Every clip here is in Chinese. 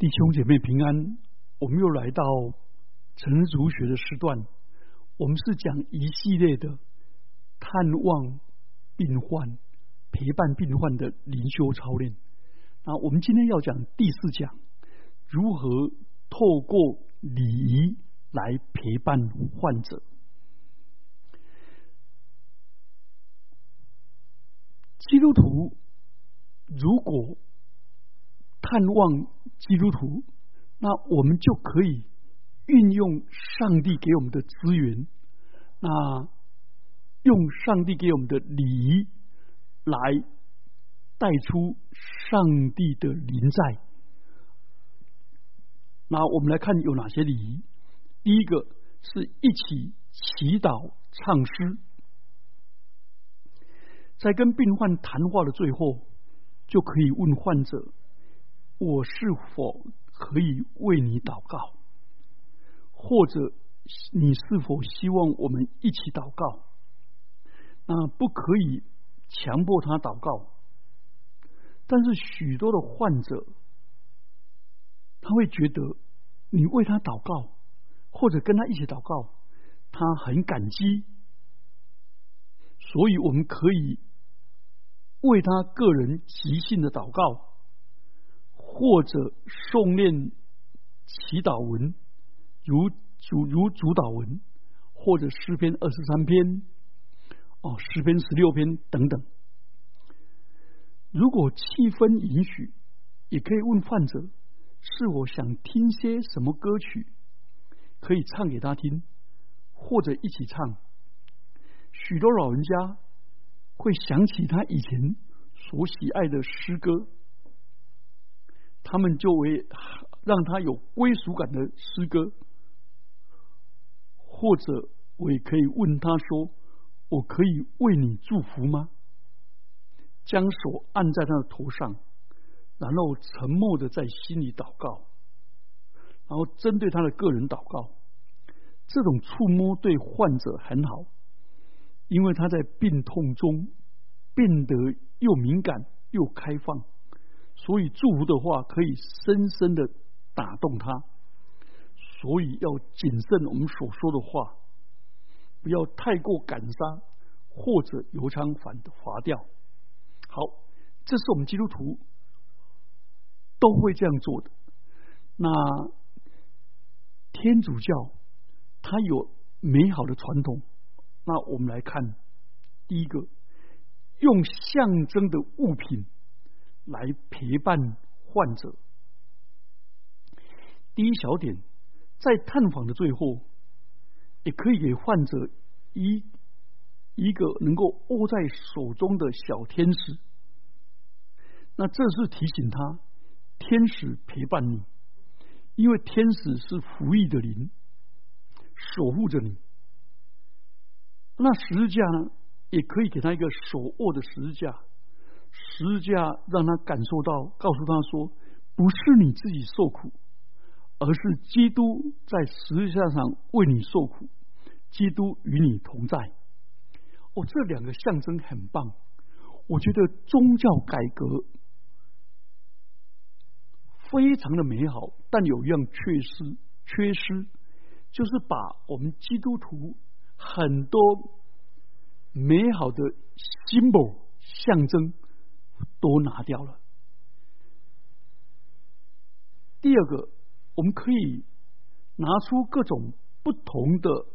弟兄姐妹平安，我们又来到晨主学的时段。我们是讲一系列的探望病患、陪伴病患的灵修操练。那我们今天要讲第四讲，如何透过礼仪来陪伴患者。基督徒如果探望基督徒，那我们就可以运用上帝给我们的资源，那用上帝给我们的礼仪来带出上帝的临在。那我们来看有哪些礼仪。第一个是一起祈祷唱诗，在跟病患谈话的最后，就可以问患者。我是否可以为你祷告？或者你是否希望我们一起祷告？那不可以强迫他祷告。但是许多的患者，他会觉得你为他祷告，或者跟他一起祷告，他很感激。所以我们可以为他个人即兴的祷告。或者诵念祈祷文，如主如主导文，或者诗篇二十三篇，哦，诗篇十六篇等等。如果气氛允许，也可以问患者是否想听些什么歌曲，可以唱给他听，或者一起唱。许多老人家会想起他以前所喜爱的诗歌。他们就为让他有归属感的诗歌，或者我也可以问他说：“我可以为你祝福吗？”将手按在他的头上，然后沉默的在心里祷告，然后针对他的个人祷告。这种触摸对患者很好，因为他在病痛中变得又敏感又开放。所以祝福的话可以深深的打动他，所以要谨慎我们所说的话，不要太过感伤或者油腔反划掉。好，这是我们基督徒都会这样做的。那天主教他有美好的传统，那我们来看第一个，用象征的物品。来陪伴患者。第一小点，在探访的最后，也可以给患者一一个能够握在手中的小天使。那这是提醒他，天使陪伴你，因为天使是服役的灵，守护着你。那十字架呢，也可以给他一个手握的十字架。十字架让他感受到，告诉他说：“不是你自己受苦，而是基督在十字架上为你受苦，基督与你同在。”哦，这两个象征很棒。我觉得宗教改革非常的美好，但有一样缺失，缺失就是把我们基督徒很多美好的 symbol 象征。都拿掉了。第二个，我们可以拿出各种不同的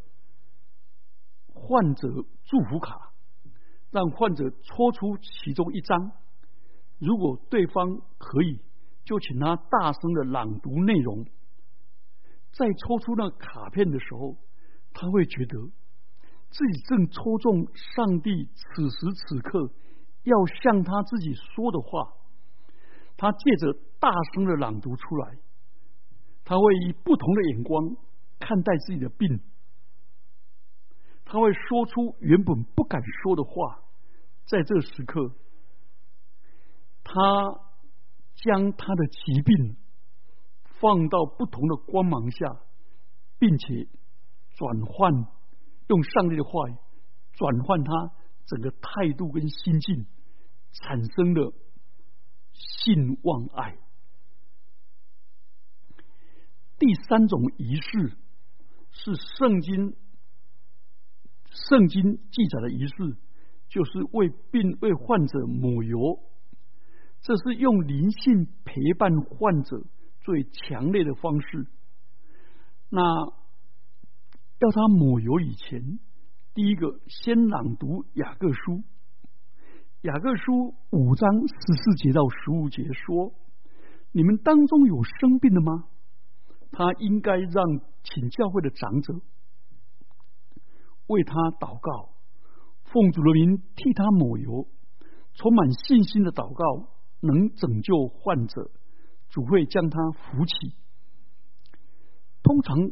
患者祝福卡，让患者抽出其中一张。如果对方可以，就请他大声的朗读内容。在抽出那卡片的时候，他会觉得自己正抽中上帝此时此刻。要像他自己说的话，他借着大声的朗读出来，他会以不同的眼光看待自己的病，他会说出原本不敢说的话，在这时刻，他将他的疾病放到不同的光芒下，并且转换用上帝的话语转换他整个态度跟心境。产生的信望爱，第三种仪式是圣经圣经记载的仪式，就是为病为患者抹油。这是用灵性陪伴患者最强烈的方式。那要他抹油以前，第一个先朗读雅各书。雅各书五章十四节到十五节说：“你们当中有生病的吗？他应该让请教会的长者为他祷告，奉主的名替他抹油，充满信心的祷告。”能拯救患者，主会将他扶起。通常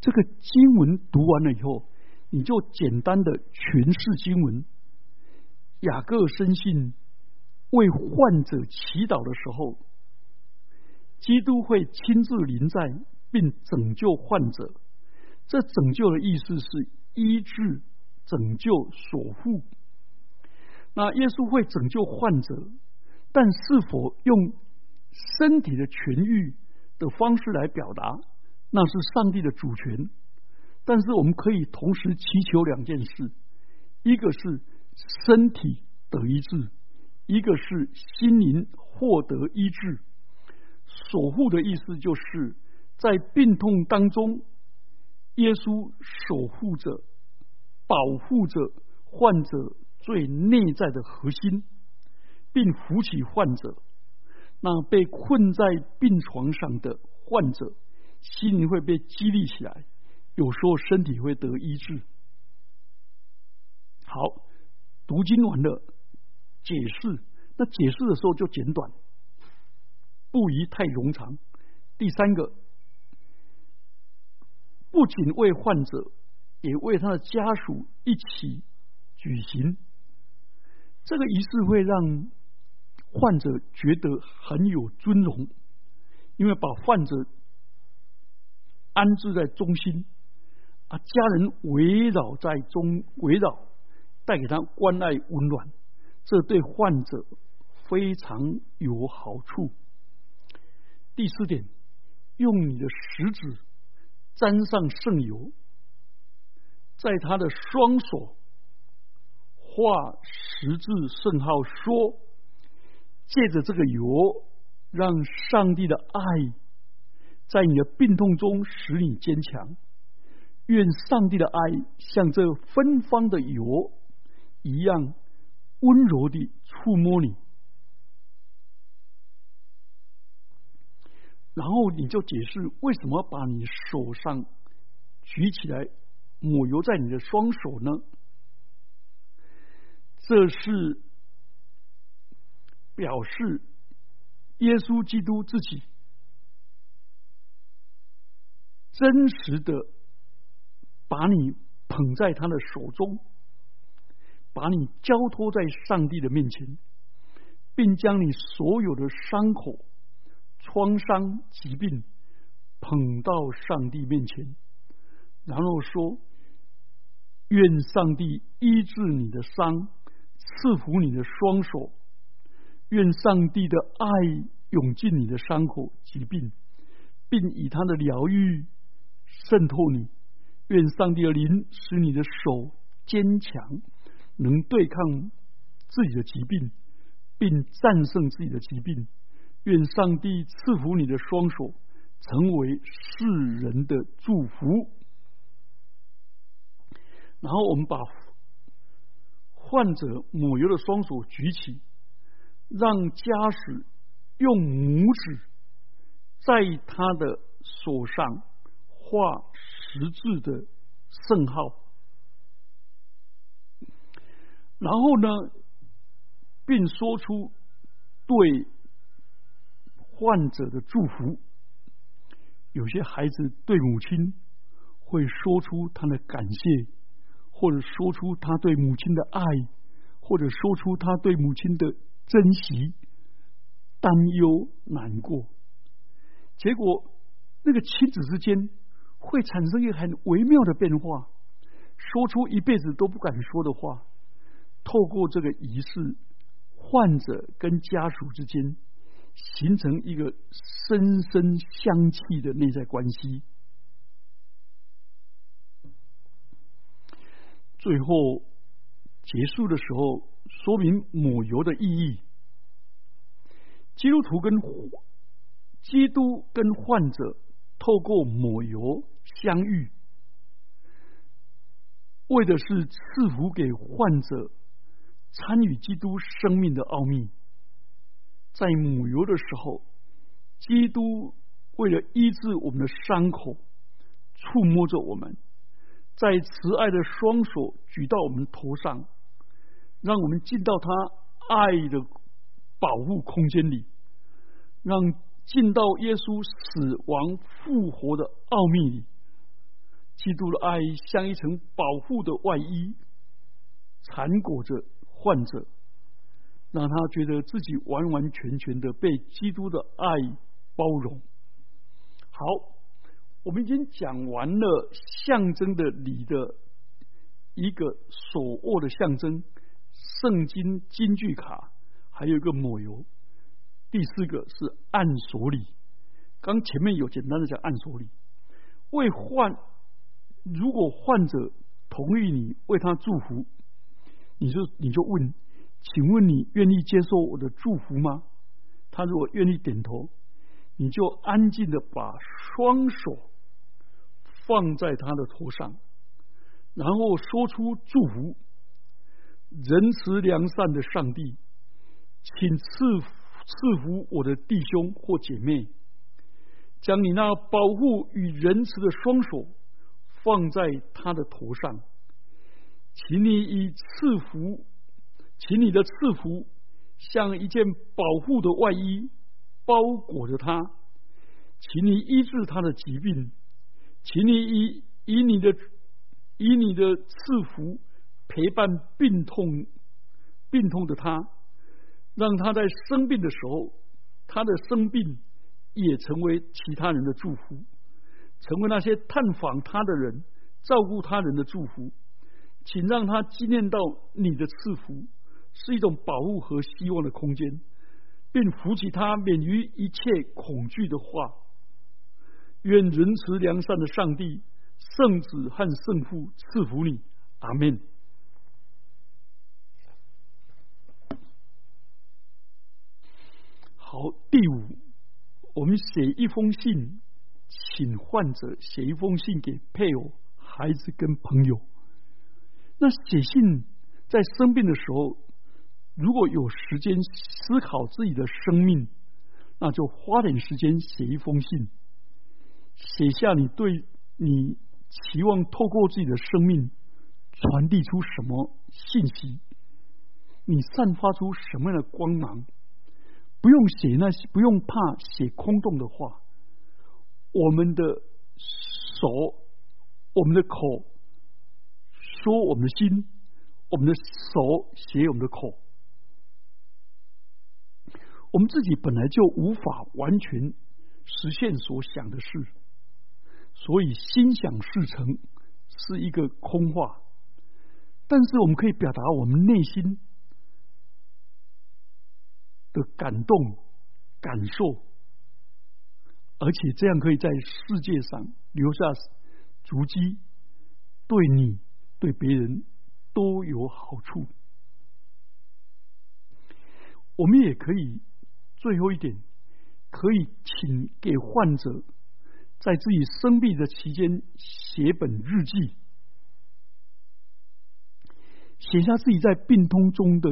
这个经文读完了以后，你就简单的诠释经文。雅各深信，为患者祈祷的时候，基督会亲自临在，并拯救患者。这拯救的意思是医治、拯救、所护。那耶稣会拯救患者。但是否用身体的痊愈的方式来表达，那是上帝的主权。但是我们可以同时祈求两件事：一个是身体得医治，一个是心灵获得医治。守护的意思就是在病痛当中，耶稣守护着、保护着患者最内在的核心。并扶起患者，那被困在病床上的患者心灵会被激励起来，有时候身体会得医治。好，读经完了，解释，那解释的时候就简短，不宜太冗长。第三个，不仅为患者，也为他的家属一起举行这个仪式，会让。患者觉得很有尊荣，因为把患者安置在中心，啊，家人围绕在中围绕，带给他关爱温暖，这对患者非常有好处。第四点，用你的食指沾上圣油，在他的双手画十字圣号，说。借着这个油，让上帝的爱在你的病痛中使你坚强。愿上帝的爱像这芬芳的油一样温柔地触摸你。然后你就解释为什么把你手上举起来抹油在你的双手呢？这是。表示耶稣基督自己真实的把你捧在他的手中，把你交托在上帝的面前，并将你所有的伤口、创伤、疾病捧到上帝面前，然后说：“愿上帝医治你的伤，赐福你的双手。”愿上帝的爱涌进你的伤口、疾病，并以他的疗愈渗透你。愿上帝的灵使你的手坚强，能对抗自己的疾病，并战胜自己的疾病。愿上帝赐福你的双手，成为世人的祝福。然后我们把患者抹油的双手举起。让家属用拇指在他的手上画十字的圣号，然后呢，并说出对患者的祝福。有些孩子对母亲会说出他的感谢，或者说出他对母亲的爱，或者说出他对母亲的。珍惜、担忧、难过，结果那个亲子之间会产生一个很微妙的变化，说出一辈子都不敢说的话。透过这个仪式，患者跟家属之间形成一个深深相契的内在关系。最后结束的时候，说明抹油的意义。基督徒跟基督跟患者透过抹油相遇，为的是赐福给患者参与基督生命的奥秘。在母油的时候，基督为了医治我们的伤口，触摸着我们。在慈爱的双手举到我们头上，让我们进到他爱的保护空间里，让进到耶稣死亡复活的奥秘里。基督的爱像一层保护的外衣，缠裹着患者，让他觉得自己完完全全的被基督的爱包容。好。我们已经讲完了象征的礼的一个手握的象征，圣经金句卡，还有一个抹油。第四个是按手礼。刚前面有简单的讲按手礼，为患如果患者同意你为他祝福，你就你就问，请问你愿意接受我的祝福吗？他如果愿意点头，你就安静的把双手。放在他的头上，然后说出祝福。仁慈良善的上帝，请赐赐福我的弟兄或姐妹，将你那保护与仁慈的双手放在他的头上，请你以赐福，请你的赐福像一件保护的外衣包裹着他，请你医治他的疾病。请你以以你的以你的赐福陪伴病痛病痛的他，让他在生病的时候，他的生病也成为其他人的祝福，成为那些探访他的人、照顾他人的祝福。请让他纪念到你的赐福是一种保护和希望的空间，并扶起他免于一切恐惧的话。愿仁慈良善的上帝、圣子和圣父赐福你，阿门。好，第五，我们写一封信，请患者写一封信给配偶、孩子跟朋友。那写信在生病的时候，如果有时间思考自己的生命，那就花点时间写一封信。写下你对你期望透过自己的生命传递出什么信息？你散发出什么样的光芒？不用写那些，不用怕写空洞的话。我们的手，我们的口，说我们的心；我们的手写我们的口。我们自己本来就无法完全实现所想的事。所以心想事成是一个空话，但是我们可以表达我们内心的感动、感受，而且这样可以在世界上留下足迹，对你、对别人都有好处。我们也可以最后一点，可以请给患者。在自己生病的期间，写本日记，写下自己在病痛中的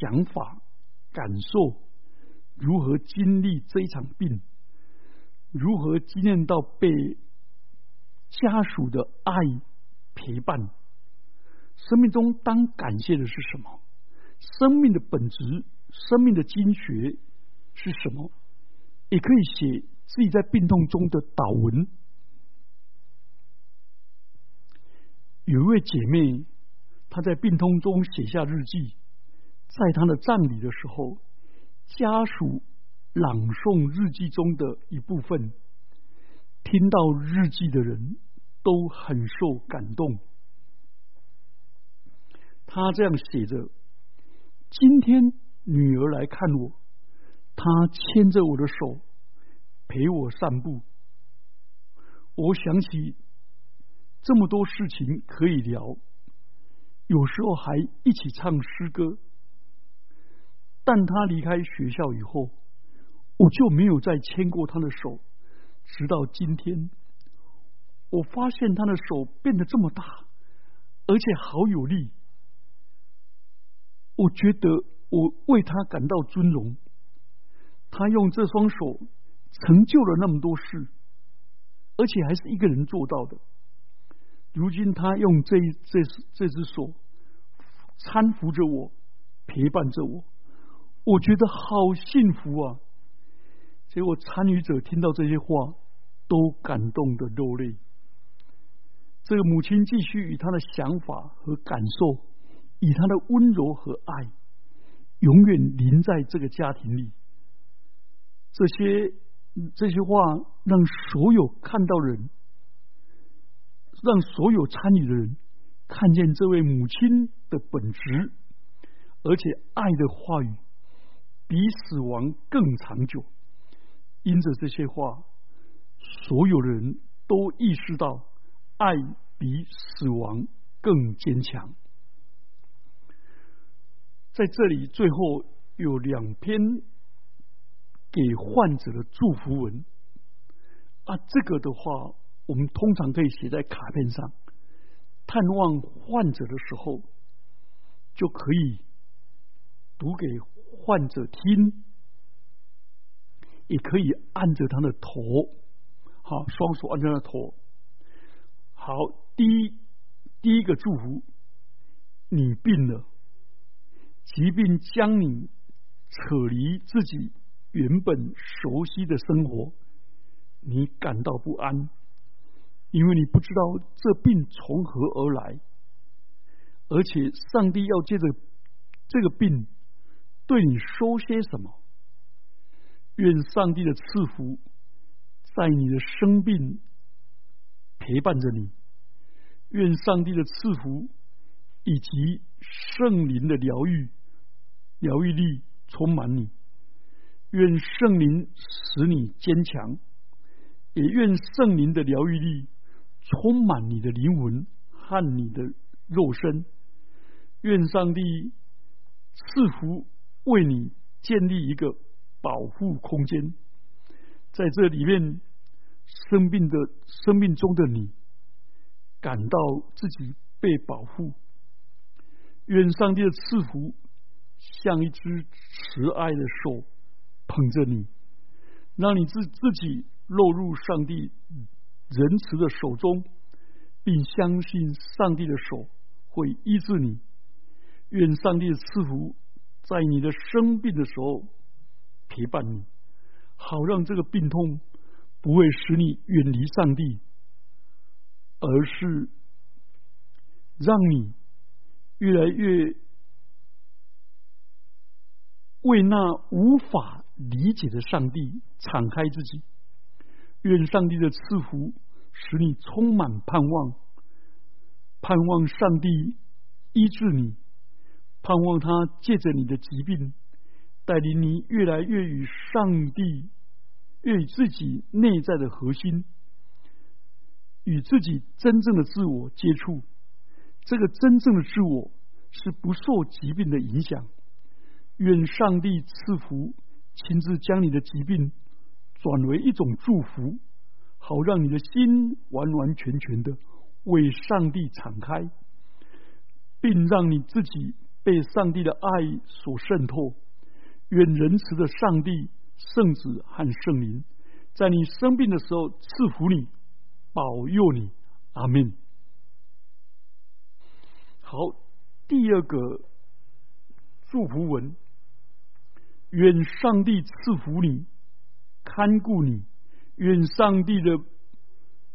想法、感受，如何经历这一场病，如何纪念到被家属的爱陪伴。生命中当感谢的是什么？生命的本质，生命的经学是什么？也可以写。自己在病痛中的祷文，有一位姐妹，她在病痛中写下日记，在她的葬礼的时候，家属朗诵日记中的一部分，听到日记的人都很受感动。他这样写着：“今天女儿来看我，她牵着我的手陪我散步。我想起这么多事情可以聊，有时候还一起唱诗歌。但他离开学校以后，我就没有再牵过他的手，直到今天。我发现他的手变得这么大，而且好有力。我觉得我为他感到尊荣。他用这双手成就了那么多事，而且还是一个人做到的。如今他用这这这只手搀扶着我，陪伴着我，我觉得好幸福啊！结果参与者听到这些话，都感动的落泪。这个母亲继续以她的想法和感受，以他的温柔和爱，永远临在这个家庭里。这些这些话让所有看到人，让所有参与的人看见这位母亲的本质，而且爱的话语比死亡更长久。因着这些话，所有的人都意识到。爱比死亡更坚强。在这里，最后有两篇给患者的祝福文啊，这个的话，我们通常可以写在卡片上。探望患者的时候，就可以读给患者听，也可以按着他的头，好，双手按着他的头。好，第一第一个祝福，你病了，疾病将你扯离自己原本熟悉的生活，你感到不安，因为你不知道这病从何而来，而且上帝要借着这个病对你说些什么？愿上帝的赐福在你的生病。陪伴着你，愿上帝的赐福以及圣灵的疗愈、疗愈力充满你。愿圣灵使你坚强，也愿圣灵的疗愈力充满你的灵魂和你的肉身。愿上帝赐福为你建立一个保护空间，在这里面。生病的生命中的你，感到自己被保护。愿上帝的赐福像一只慈爱的手捧着你，让你自自己落入上帝仁慈的手中，并相信上帝的手会医治你。愿上帝的赐福在你的生病的时候陪伴你，好让这个病痛。不会使你远离上帝，而是让你越来越为那无法理解的上帝敞开自己。愿上帝的赐福使你充满盼望，盼望上帝医治你，盼望他借着你的疾病带领你越来越与上帝。越与自己内在的核心，与自己真正的自我接触，这个真正的自我是不受疾病的影响。愿上帝赐福，亲自将你的疾病转为一种祝福，好让你的心完完全全的为上帝敞开，并让你自己被上帝的爱所渗透。愿仁慈的上帝。圣子和圣灵，在你生病的时候赐福你，保佑你，阿门。好，第二个祝福文，愿上帝赐福你，看顾你，愿上帝的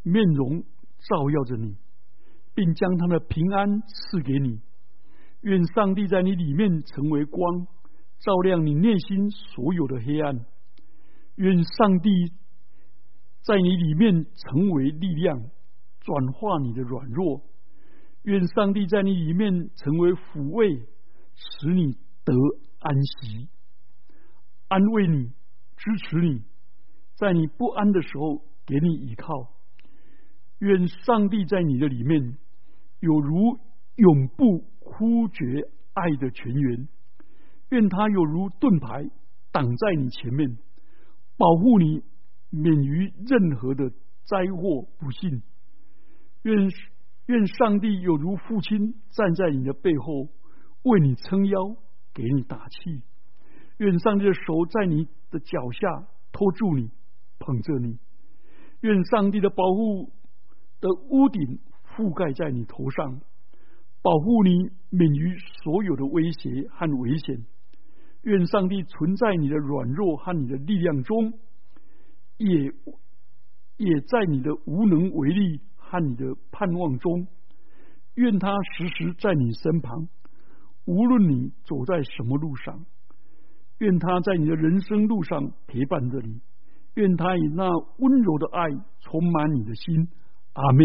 面容照耀着你，并将他的平安赐给你。愿上帝在你里面成为光。照亮你内心所有的黑暗，愿上帝在你里面成为力量，转化你的软弱；愿上帝在你里面成为抚慰，使你得安息。安慰你、支持你，在你不安的时候给你依靠。愿上帝在你的里面，有如永不枯绝爱的泉源；愿他有如盾牌挡在你前面，保护你免于任何的灾祸不幸。愿愿上帝有如父亲站在你的背后，为你撑腰，给你打气。愿上帝的手在你的脚下托住你，捧着你。愿上帝的保护。的屋顶覆盖在你头上，保护你免于所有的威胁和危险。愿上帝存在你的软弱和你的力量中，也也在你的无能为力和你的盼望中。愿他时时在你身旁，无论你走在什么路上。愿他在你的人生路上陪伴着你。愿他以那温柔的爱充满你的心。阿门。